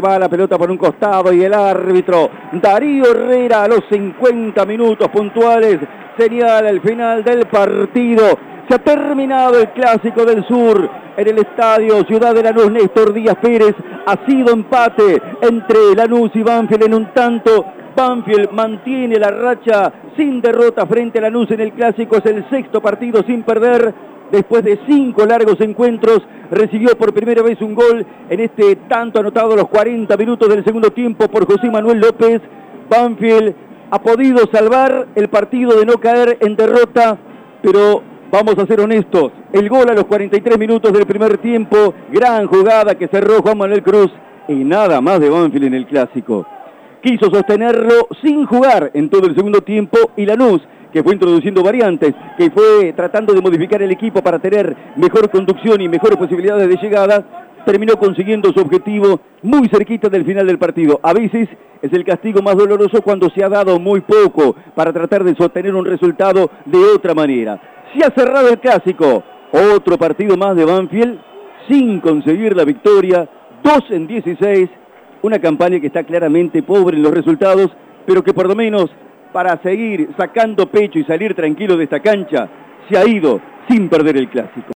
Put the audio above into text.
Va la pelota por un costado y el árbitro Darío Herrera a los 50 minutos puntuales señala el final del partido. Se ha terminado el Clásico del Sur en el estadio Ciudad de Lanús. Néstor Díaz Pérez ha sido empate entre Lanús y Banfield en un tanto. Banfield mantiene la racha sin derrota frente a Lanús en el Clásico. Es el sexto partido sin perder después de cinco largos encuentros, recibió por primera vez un gol en este tanto anotado a los 40 minutos del segundo tiempo por José Manuel López. Banfield ha podido salvar el partido de no caer en derrota, pero vamos a ser honestos, el gol a los 43 minutos del primer tiempo, gran jugada que cerró Juan Manuel Cruz y nada más de Banfield en el clásico. Quiso sostenerlo sin jugar en todo el segundo tiempo y Lanús que fue introduciendo variantes, que fue tratando de modificar el equipo para tener mejor conducción y mejores posibilidades de llegada, terminó consiguiendo su objetivo muy cerquita del final del partido. A veces es el castigo más doloroso cuando se ha dado muy poco para tratar de sostener un resultado de otra manera. Se ha cerrado el clásico, otro partido más de Banfield sin conseguir la victoria, 2 en 16, una campaña que está claramente pobre en los resultados, pero que por lo menos para seguir sacando pecho y salir tranquilo de esta cancha, se ha ido sin perder el clásico.